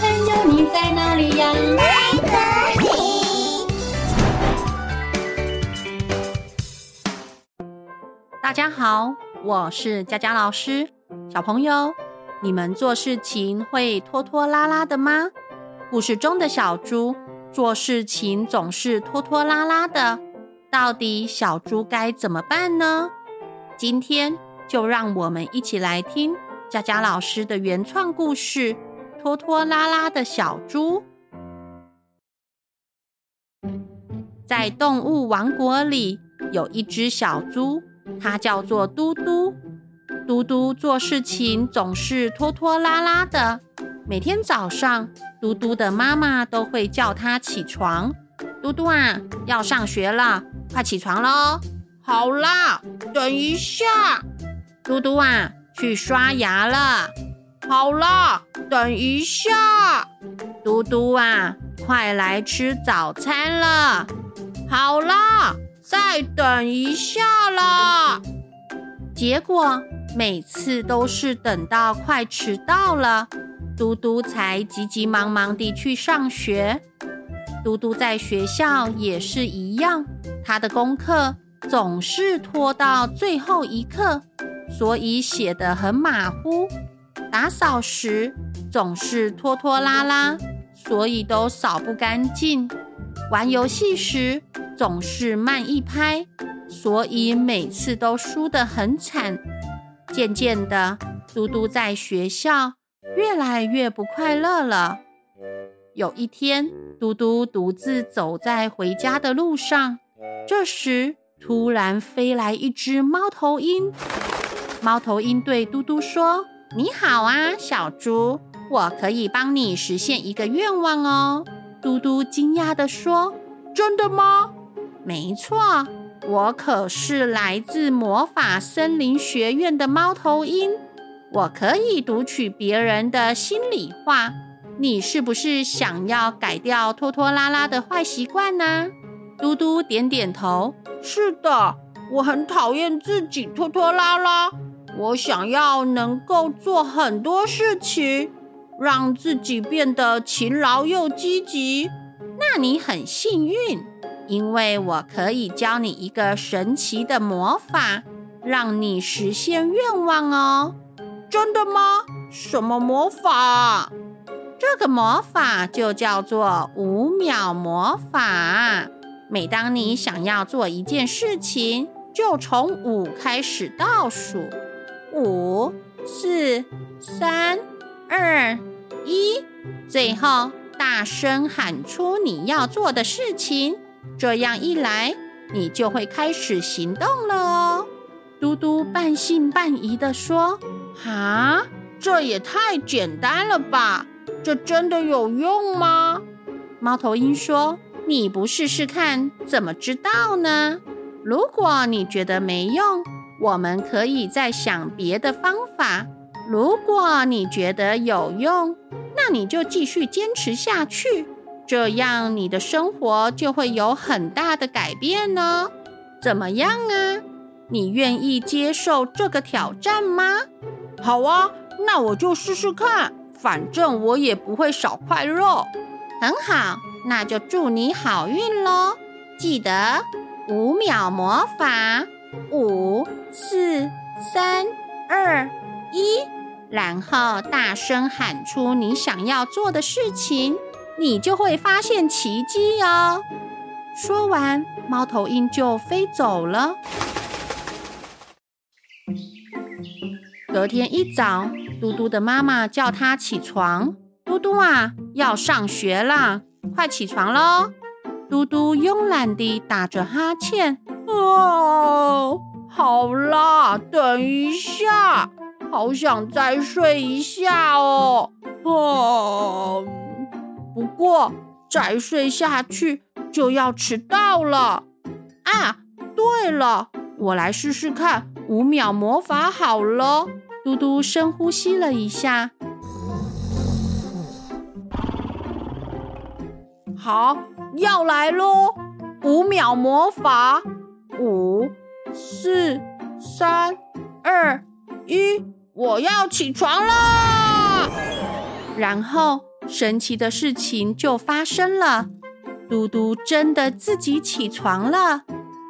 朋友，你在哪里呀？在这里。大家好，我是佳佳老师。小朋友，你们做事情会拖拖拉拉的吗？故事中的小猪做事情总是拖拖拉拉的，到底小猪该怎么办呢？今天就让我们一起来听佳佳老师的原创故事《拖拖拉拉的小猪》。在动物王国里，有一只小猪。它叫做嘟嘟，嘟嘟做事情总是拖拖拉拉的。每天早上，嘟嘟的妈妈都会叫它起床。嘟嘟啊，要上学了，快起床喽！好啦，等一下。嘟嘟啊，去刷牙了。好啦，等一下。嘟嘟啊，快来吃早餐了。好啦。再等一下啦！结果每次都是等到快迟到了，嘟嘟才急急忙忙地去上学。嘟嘟在学校也是一样，他的功课总是拖到最后一刻，所以写得很马虎。打扫时总是拖拖拉拉，所以都扫不干净。玩游戏时，总是慢一拍，所以每次都输得很惨。渐渐的，嘟嘟在学校越来越不快乐了。有一天，嘟嘟独自走在回家的路上，这时突然飞来一只猫头鹰。猫头鹰对嘟嘟说：“你好啊，小猪，我可以帮你实现一个愿望哦。”嘟嘟惊讶地说：“真的吗？”没错，我可是来自魔法森林学院的猫头鹰，我可以读取别人的心里话。你是不是想要改掉拖拖拉拉的坏习惯呢？嘟嘟点点头，是的，我很讨厌自己拖拖拉拉，我想要能够做很多事情，让自己变得勤劳又积极。那你很幸运。因为我可以教你一个神奇的魔法，让你实现愿望哦。真的吗？什么魔法？这个魔法就叫做五秒魔法。每当你想要做一件事情，就从五开始倒数，五、四、三、二、一，最后大声喊出你要做的事情。这样一来，你就会开始行动了哦。嘟嘟半信半疑地说：“啊，这也太简单了吧？这真的有用吗？”猫头鹰说：“你不试试看，怎么知道呢？如果你觉得没用，我们可以再想别的方法。如果你觉得有用，那你就继续坚持下去。”这样你的生活就会有很大的改变呢。怎么样啊？你愿意接受这个挑战吗？好啊，那我就试试看。反正我也不会少块肉。很好，那就祝你好运喽。记得五秒魔法，五、四、三、二、一，然后大声喊出你想要做的事情。你就会发现奇迹哦！说完，猫头鹰就飞走了。隔天一早，嘟嘟的妈妈叫他起床：“嘟嘟啊，要上学啦，快起床喽！”嘟嘟慵懒地打着哈欠：“哦，好啦，等一下，好想再睡一下哦。”哦。不过再睡下去就要迟到了啊！对了，我来试试看五秒魔法好了。嘟嘟深呼吸了一下，好，要来喽！五秒魔法，五、四、三、二、一，我要起床啦！然后。神奇的事情就发生了，嘟嘟真的自己起床了！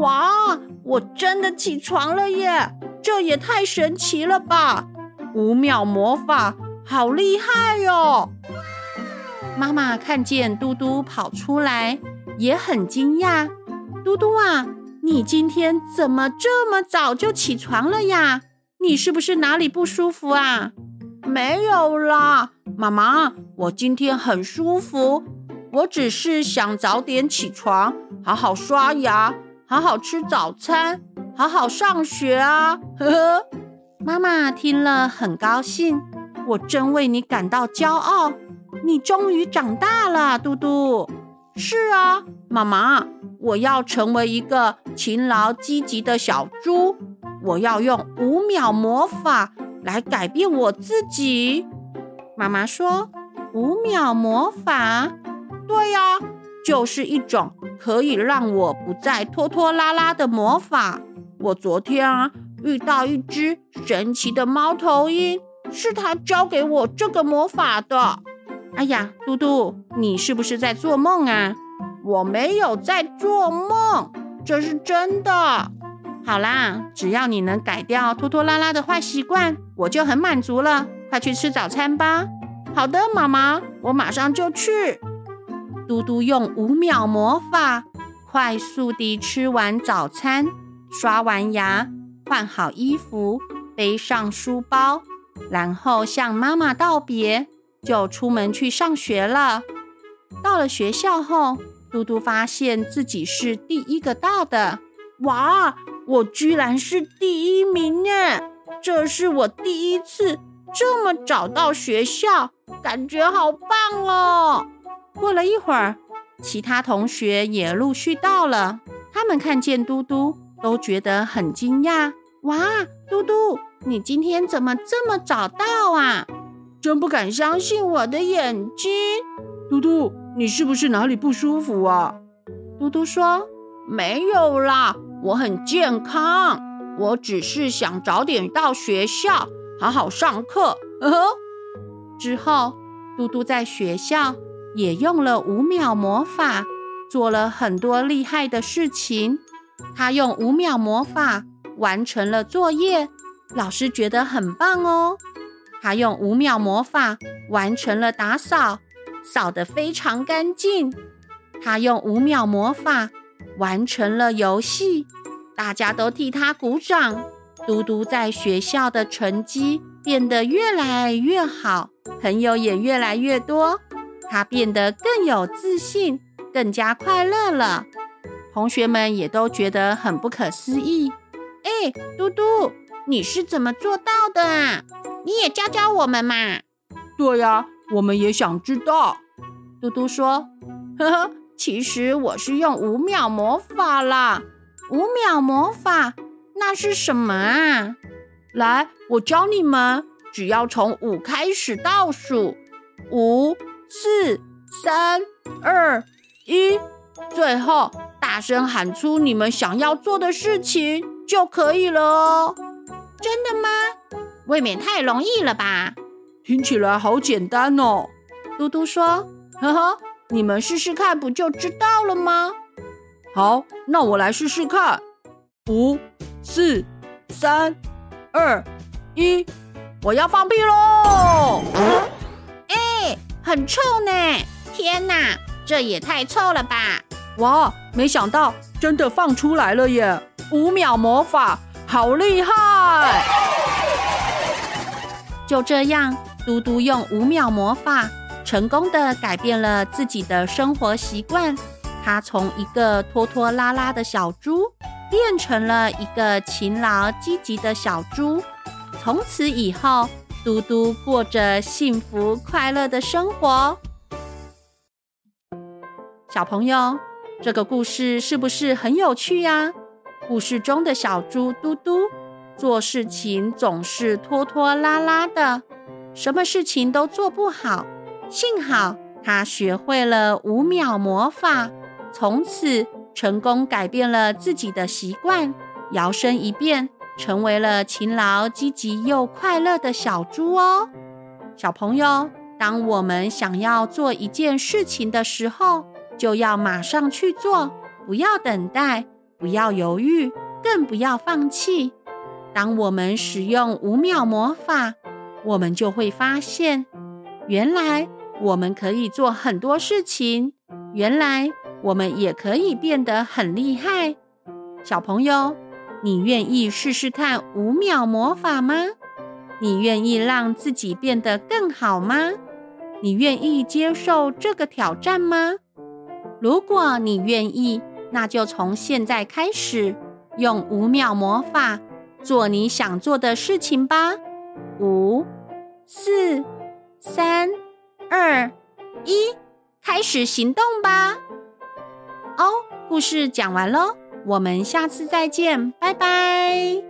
哇，我真的起床了耶！这也太神奇了吧！五秒魔法，好厉害哟！妈妈看见嘟嘟跑出来，也很惊讶。嘟嘟啊，你今天怎么这么早就起床了呀？你是不是哪里不舒服啊？没有啦，妈妈，我今天很舒服。我只是想早点起床，好好刷牙，好好吃早餐，好好上学啊。呵呵，妈妈听了很高兴，我真为你感到骄傲。你终于长大了，嘟嘟。是啊，妈妈，我要成为一个勤劳积极的小猪。我要用五秒魔法来改变我自己。妈妈说：“五秒魔法？对呀，就是一种可以让我不再拖拖拉拉的魔法。我昨天啊，遇到一只神奇的猫头鹰，是它教给我这个魔法的。哎呀，嘟嘟，你是不是在做梦啊？我没有在做梦，这是真的。”好啦，只要你能改掉拖拖拉拉的坏习惯，我就很满足了。快去吃早餐吧。好的，妈妈，我马上就去。嘟嘟用五秒魔法，快速地吃完早餐，刷完牙，换好衣服，背上书包，然后向妈妈道别，就出门去上学了。到了学校后，嘟嘟发现自己是第一个到的。哇！我居然是第一名呢！这是我第一次这么早到学校，感觉好棒哦！过了一会儿，其他同学也陆续到了。他们看见嘟嘟，都觉得很惊讶。哇，嘟嘟，你今天怎么这么早到啊？真不敢相信我的眼睛！嘟嘟，你是不是哪里不舒服啊？嘟嘟说：“没有啦。”我很健康，我只是想早点到学校，好好上课。呵呵。之后，嘟嘟在学校也用了五秒魔法，做了很多厉害的事情。他用五秒魔法完成了作业，老师觉得很棒哦。他用五秒魔法完成了打扫，扫得非常干净。他用五秒魔法。完成了游戏，大家都替他鼓掌。嘟嘟在学校的成绩变得越来越好，朋友也越来越多，他变得更有自信，更加快乐了。同学们也都觉得很不可思议。哎，嘟嘟，你是怎么做到的啊？你也教教我们嘛。对呀，我们也想知道。嘟嘟说：“呵呵。”其实我是用五秒魔法啦，五秒魔法那是什么啊？来，我教你们，只要从五开始倒数，五、四、三、二、一，最后大声喊出你们想要做的事情就可以了哦。真的吗？未免太容易了吧？听起来好简单哦。嘟嘟说：“呵呵。”你们试试看，不就知道了吗？好，那我来试试看。五、四、三、二、一，我要放屁喽！哎，很臭呢！天哪，这也太臭了吧！哇，没想到真的放出来了耶！五秒魔法，好厉害！就这样，嘟嘟用五秒魔法。成功的改变了自己的生活习惯，他从一个拖拖拉拉的小猪变成了一个勤劳积极的小猪。从此以后，嘟嘟过着幸福快乐的生活。小朋友，这个故事是不是很有趣呀？故事中的小猪嘟嘟做事情总是拖拖拉拉的，什么事情都做不好。幸好他学会了五秒魔法，从此成功改变了自己的习惯，摇身一变成为了勤劳、积极又快乐的小猪哦。小朋友，当我们想要做一件事情的时候，就要马上去做，不要等待，不要犹豫，更不要放弃。当我们使用五秒魔法，我们就会发现，原来我们可以做很多事情，原来我们也可以变得很厉害。小朋友，你愿意试试看五秒魔法吗？你愿意让自己变得更好吗？你愿意接受这个挑战吗？如果你愿意，那就从现在开始用五秒魔法做你想做的事情吧。五、四、三、二、一，开始行动吧！哦，故事讲完喽，我们下次再见，拜拜。